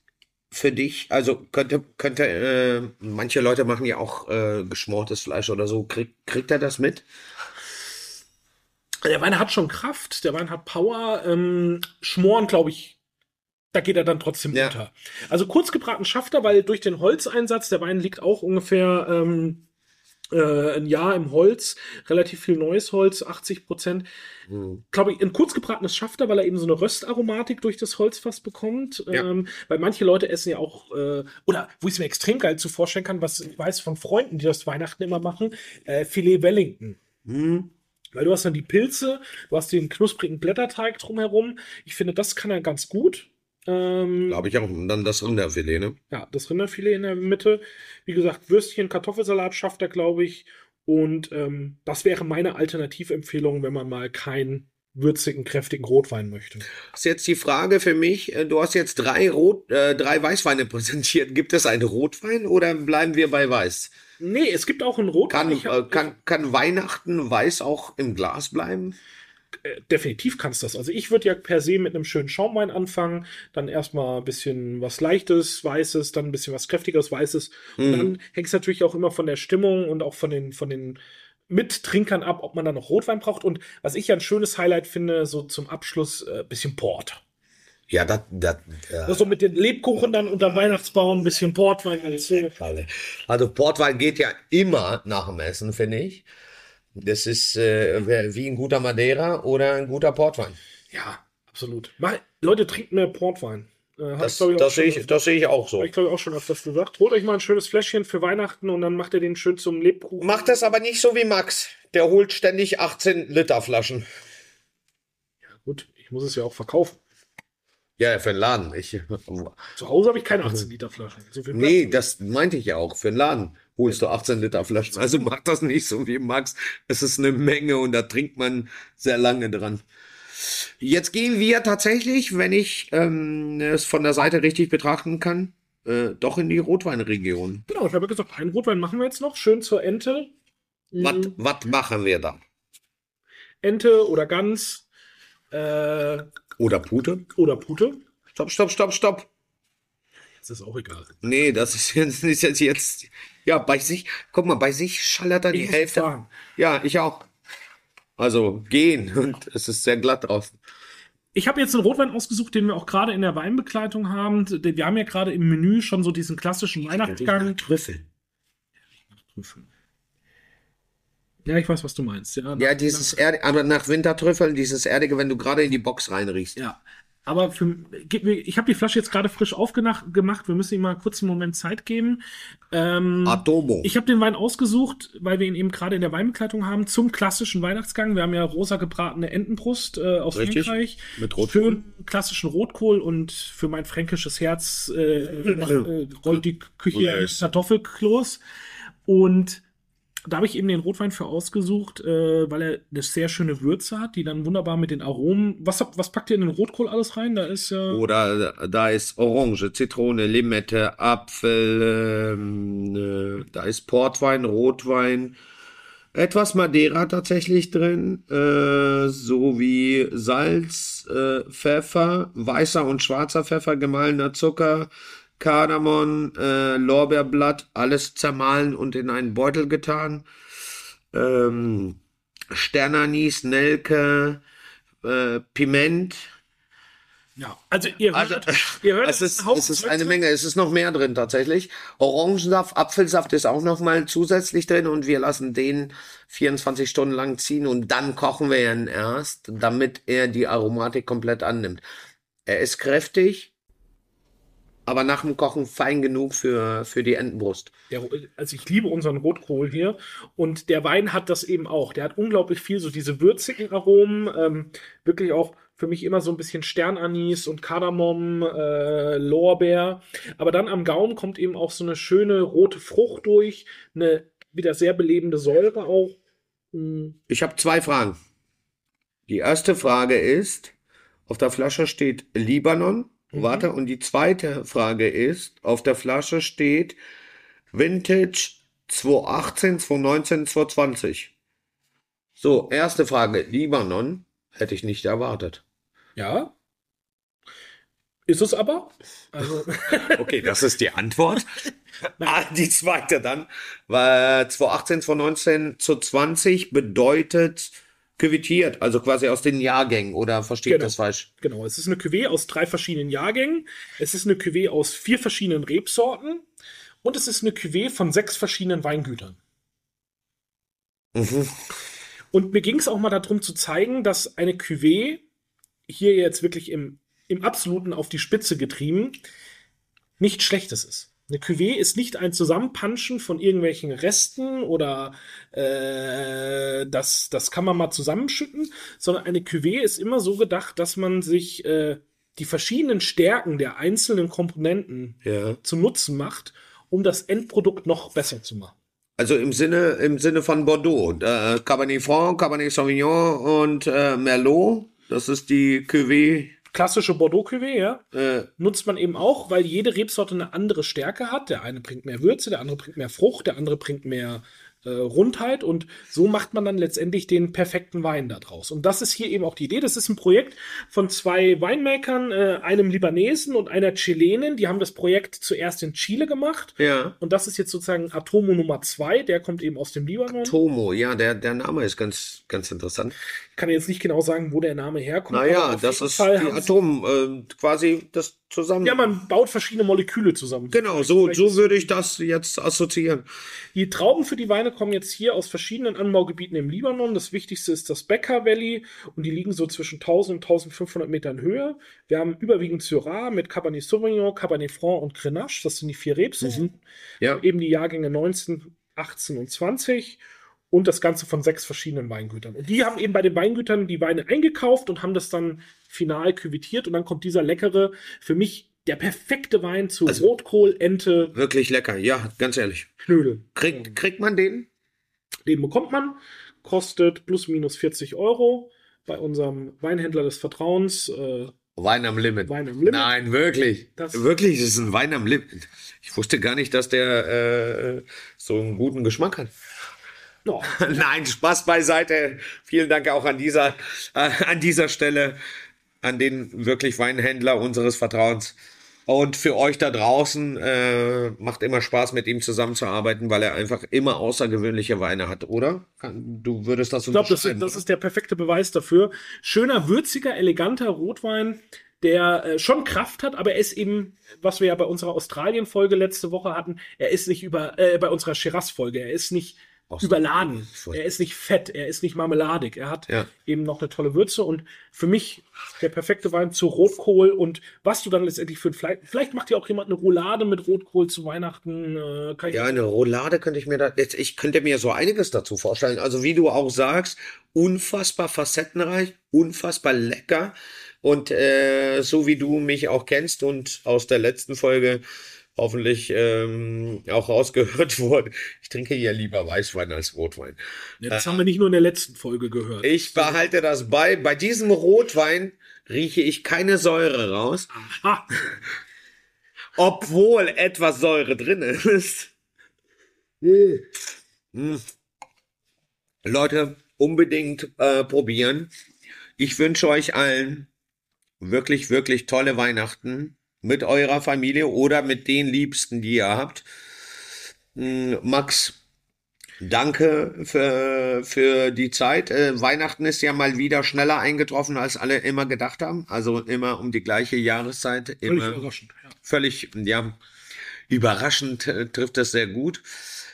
für dich, also könnte, könnte, äh, manche Leute machen ja auch geschmortes Fleisch oder so. Krieg, kriegt er das mit? Der Wein hat schon Kraft, der Wein hat Power. Ähm, Schmoren, glaube ich, da geht er dann trotzdem ja. unter. Also kurz gebraten schafft er, weil durch den Holzeinsatz, der Wein liegt auch ungefähr ähm, äh, ein Jahr im Holz, relativ viel neues Holz, 80 Prozent. Mhm. Glaube ich, ein kurz gebratenes schafft er, weil er eben so eine Röstaromatik durch das Holzfass bekommt. Ja. Ähm, weil manche Leute essen ja auch, äh, oder wo ich es mir extrem geil zu vorstellen kann, was ich weiß von Freunden, die das Weihnachten immer machen, äh, Filet Wellington. Mhm. Weil du hast dann die Pilze, du hast den knusprigen Blätterteig drumherum. Ich finde, das kann er ganz gut. Ähm, Glaube ich auch. Und dann das Rinderfilet, ne? Ja, das Rinderfilet in der Mitte. Wie gesagt, Würstchen, Kartoffelsalat schafft er, glaube ich. Und ähm, das wäre meine Alternativempfehlung, wenn man mal keinen würzigen, kräftigen Rotwein möchte. Das ist jetzt die Frage für mich. Äh, du hast jetzt drei, Rot, äh, drei Weißweine präsentiert. Gibt es einen Rotwein oder bleiben wir bei Weiß? Nee, es gibt auch einen Rotwein. Kann, hab, kann, kann Weihnachten weiß auch im Glas bleiben? Äh, definitiv kannst du das. Also ich würde ja per se mit einem schönen Schaumwein anfangen, dann erstmal ein bisschen was Leichtes, Weißes, dann ein bisschen was Kräftigeres, Weißes. Und dann hängt es natürlich auch immer von der Stimmung und auch von den, von den Mittrinkern ab, ob man da noch Rotwein braucht. Und was ich ja ein schönes Highlight finde, so zum Abschluss, äh, bisschen Port. Ja, das, das, ja. Also mit den Lebkuchen dann unter Weihnachtsbaum, ein bisschen Portwein. Also Portwein geht ja immer nach dem Essen, finde ich. Das ist äh, wie ein guter Madeira oder ein guter Portwein. Ja, absolut. Mal, Leute, trinkt mehr Portwein. Äh, das, das sehe ich, das sehe ich auch so. Ich glaube auch schon öfters gesagt. Holt euch mal ein schönes Fläschchen für Weihnachten und dann macht ihr den schön zum Lebkuchen. Macht das aber nicht so wie Max. Der holt ständig 18 Liter Flaschen. Ja, gut, ich muss es ja auch verkaufen. Ja, für den Laden. Ich, Zu Hause habe ich keine 18 Liter Flaschen. So nee, das meinte ich ja auch. Für den Laden holst du 18 Liter Flaschen. Also mach das nicht so wie Max. Es ist eine Menge und da trinkt man sehr lange dran. Jetzt gehen wir tatsächlich, wenn ich ähm, es von der Seite richtig betrachten kann, äh, doch in die Rotweinregion. Genau, ich habe gesagt, einen Rotwein machen wir jetzt noch. Schön zur Ente. Was mhm. machen wir da? Ente oder Gans. Äh, oder Pute. Oder Pute. Stopp, stopp, stopp, stopp. Jetzt ist auch egal. Nee, das ist jetzt, ist jetzt, jetzt, ja, bei sich, guck mal, bei sich schallert er die ich Hälfte. Fahren. Ja, ich auch. Also gehen und es ist sehr glatt draußen. Ich habe jetzt einen Rotwein ausgesucht, den wir auch gerade in der Weinbegleitung haben. Wir haben ja gerade im Menü schon so diesen klassischen Weihnachtsgang. Trüffel. Trüffel. Ja, ich weiß, was du meinst. Ja, ja dieses Erde, aber nach Wintertrüffeln, dieses Erdige, wenn du gerade in die Box reinriechst. Ja. Aber für, ich habe die Flasche jetzt gerade frisch aufgemacht. Wir müssen ihm mal kurz einen Moment Zeit geben. Ähm, Atomo. Ich habe den Wein ausgesucht, weil wir ihn eben gerade in der Weinbegleitung haben, zum klassischen Weihnachtsgang. Wir haben ja rosa gebratene Entenbrust äh, aus Richtig. Frankreich. Mit Rotkohl. Schön klassischen Rotkohl und für mein fränkisches Herz äh, äh, rollt die Küche Kartoffelkloß. Und da habe ich eben den Rotwein für ausgesucht, äh, weil er eine sehr schöne Würze hat, die dann wunderbar mit den Aromen. Was, was packt ihr in den Rotkohl alles rein? Da ist ja. Oder da ist Orange, Zitrone, Limette, Apfel, ähm, äh, da ist Portwein, Rotwein, etwas Madeira tatsächlich drin, äh, sowie Salz, äh, Pfeffer, weißer und schwarzer Pfeffer, gemahlener Zucker, Kardamom, äh, Lorbeerblatt, alles zermahlen und in einen Beutel getan. Ähm, Sternanis, Nelke, äh, Piment. Ja, also ihr hört, Also, ihr hört es ist, es ist eine. Menge, es ist noch mehr drin tatsächlich. Orangensaft, Apfelsaft ist auch noch mal zusätzlich drin und wir lassen den 24 Stunden lang ziehen und dann kochen wir ihn erst, damit er die Aromatik komplett annimmt. Er ist kräftig, aber nach dem Kochen fein genug für, für die Entenbrust. Der, also ich liebe unseren Rotkohl hier und der Wein hat das eben auch. Der hat unglaublich viel so diese würzigen Aromen, ähm, wirklich auch für mich immer so ein bisschen Sternanis und Kardamom, äh, Lorbeer. Aber dann am Gaumen kommt eben auch so eine schöne rote Frucht durch, eine wieder sehr belebende Säure auch. Mm, Ich habe zwei Fragen. Die erste Frage ist, auf der Flasche steht Libanon. Warte, und die zweite Frage ist, auf der Flasche steht Vintage 2018, 2019, 2020. So, erste Frage, Libanon hätte ich nicht erwartet. Ja. Ist es aber? Also, Okay, das ist die Antwort. Ah, die zweite dann, weil 2018, 2019 zu 20 bedeutet quittiert, also quasi aus den Jahrgängen, oder verstehe ich Genau. das falsch? Genau, es ist eine Cuvée aus drei verschiedenen Jahrgängen. Es ist eine Cuvée aus vier verschiedenen Rebsorten. Und es ist eine Cuvée von sechs verschiedenen Weingütern. Mhm. Und mir ging es auch mal darum zu zeigen, dass eine Cuvée hier jetzt wirklich im, im Absoluten auf die Spitze getrieben nichts Schlechtes ist. Eine Cuvée ist nicht ein Zusammenpanschen von irgendwelchen Resten oder äh, das, das kann man mal zusammenschütten, sondern eine Cuvée ist immer so gedacht, dass man sich äh, die verschiedenen Stärken der einzelnen Komponenten Ja. zu Nutzen macht, um das Endprodukt noch besser zu machen. Also im Sinne, im Sinne von Bordeaux, äh, Cabernet Franc, Cabernet Sauvignon und äh, Merlot, das ist die Cuvée. Klassische Bordeaux-Cuvée, ja, Äh, nutzt man eben auch, weil jede Rebsorte eine andere Stärke hat. Der eine bringt mehr Würze, der andere bringt mehr Frucht, der andere bringt mehr äh, Rundheit und so macht man dann letztendlich den perfekten Wein da draus. Und das ist hier eben auch die Idee. Das ist ein Projekt von zwei Weinmakern, äh, einem Libanesen und einer Chilenin. Die haben das Projekt zuerst in Chile gemacht. ja. Und das ist jetzt sozusagen Atomo Nummer zwei. Der kommt eben aus dem Libanon. Tomo, ja, der, der Name ist ganz, ganz interessant. Ich kann jetzt nicht genau sagen, wo der Name herkommt. Naja, das ist Fall die Atom, äh, quasi das zusammen. Ja, man baut verschiedene Moleküle zusammen. Genau, so, so würde ich das jetzt assoziieren. Die Trauben für die Weine kommen jetzt hier aus verschiedenen Anbaugebieten im Libanon. Das wichtigste ist das Becker Valley und die liegen so zwischen 1000 und 1500 Metern Höhe. Wir haben überwiegend Syrah mit Cabernet Sauvignon, Cabernet Franc und Grenache. Das sind die vier Rebsorten. Ja. Eben die Jahrgänge 19, 18 und 20 und das Ganze von sechs verschiedenen Weingütern. Und die haben eben bei den Weingütern die Weine eingekauft und haben das dann final küvitiert und dann kommt dieser leckere, für mich der perfekte Wein zu Also- Rotkohl, Ente, Wirklich lecker, ja, ganz ehrlich. Knödel. Kriegt, kriegt man den? Den bekommt man, kostet plus minus 40 Euro bei unserem Weinhändler des Vertrauens. Äh, Wein am Limit. Wein am Limit. Nein, wirklich. Das- wirklich, es ist ein Wein am Limit. Ich wusste gar nicht, dass der äh, so einen guten Geschmack hat. No, Nein, Spaß beiseite. Vielen Dank auch an dieser, äh, an dieser Stelle an den wirklich Weinhändler unseres Vertrauens. Und für euch da draußen äh, macht immer Spaß, mit ihm zusammenzuarbeiten, weil er einfach immer außergewöhnliche Weine hat, oder? Du würdest das ich glaube, das, das ist der perfekte Beweis dafür. Schöner, würziger, eleganter Rotwein, der äh, schon Kraft hat, aber er ist eben, was wir ja bei unserer Australien-Folge letzte Woche hatten, er ist nicht über, äh, bei unserer Shiraz-Folge, er ist nicht überladen, er ist nicht fett, er ist nicht marmeladig, er hat Ja. eben noch eine tolle Würze und für mich der perfekte Wein zu Rotkohl und was du dann letztendlich für ein Fleisch, vielleicht macht ja auch jemand eine Roulade mit Rotkohl zu Weihnachten, äh, Ja, eine Roulade könnte ich mir da, jetzt, ich könnte mir so einiges dazu vorstellen. Also wie du auch sagst, unfassbar facettenreich, unfassbar lecker. Und äh, so wie du mich auch kennst und aus der letzten Folge hoffentlich ähm, auch rausgehört wurde. Ich trinke ja lieber Weißwein als Rotwein. Das haben wir nicht nur in der letzten Folge gehört. Ich behalte das bei. Bei diesem Rotwein rieche ich keine Säure raus, Aha. obwohl etwas Säure drin ist. Mm. Leute, unbedingt äh, probieren. Ich wünsche euch allen wirklich, wirklich tolle Weihnachten mit eurer Familie oder mit den Liebsten, die ihr habt. Mm, Max, danke für, für die Zeit. Äh, Weihnachten ist ja mal wieder schneller eingetroffen, als alle immer gedacht haben. Also immer um die gleiche Jahreszeit. Völlig Immer überraschend. Ja. völlig, ja, überraschend äh, trifft das sehr gut.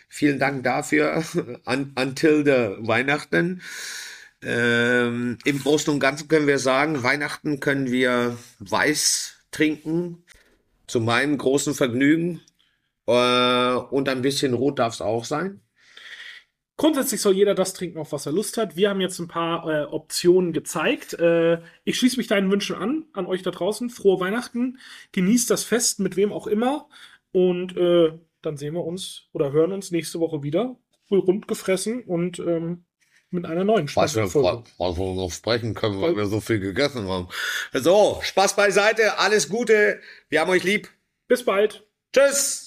Vielen Dank dafür. Until the Weihnachten. Ähm, Im Großen und Ganzen können wir sagen, Weihnachten können wir weiß trinken. Zu meinem großen Vergnügen. Äh, und ein bisschen rot darf es auch sein. Grundsätzlich soll jeder das trinken, auf was er Lust hat. Wir haben jetzt ein paar äh, Optionen gezeigt. Äh, ich schließe mich deinen Wünschen an, an euch da draußen. Frohe Weihnachten. Genießt das Fest mit wem auch immer. Und äh, dann sehen wir uns oder hören uns nächste Woche wieder. Wohl rund gefressen und ähm, mit einer neuen Was wir, was wir noch sprechen können, weil wir so viel gegessen haben. So, Spaß beiseite, alles Gute. Wir haben euch lieb. Bis bald. Tschüss.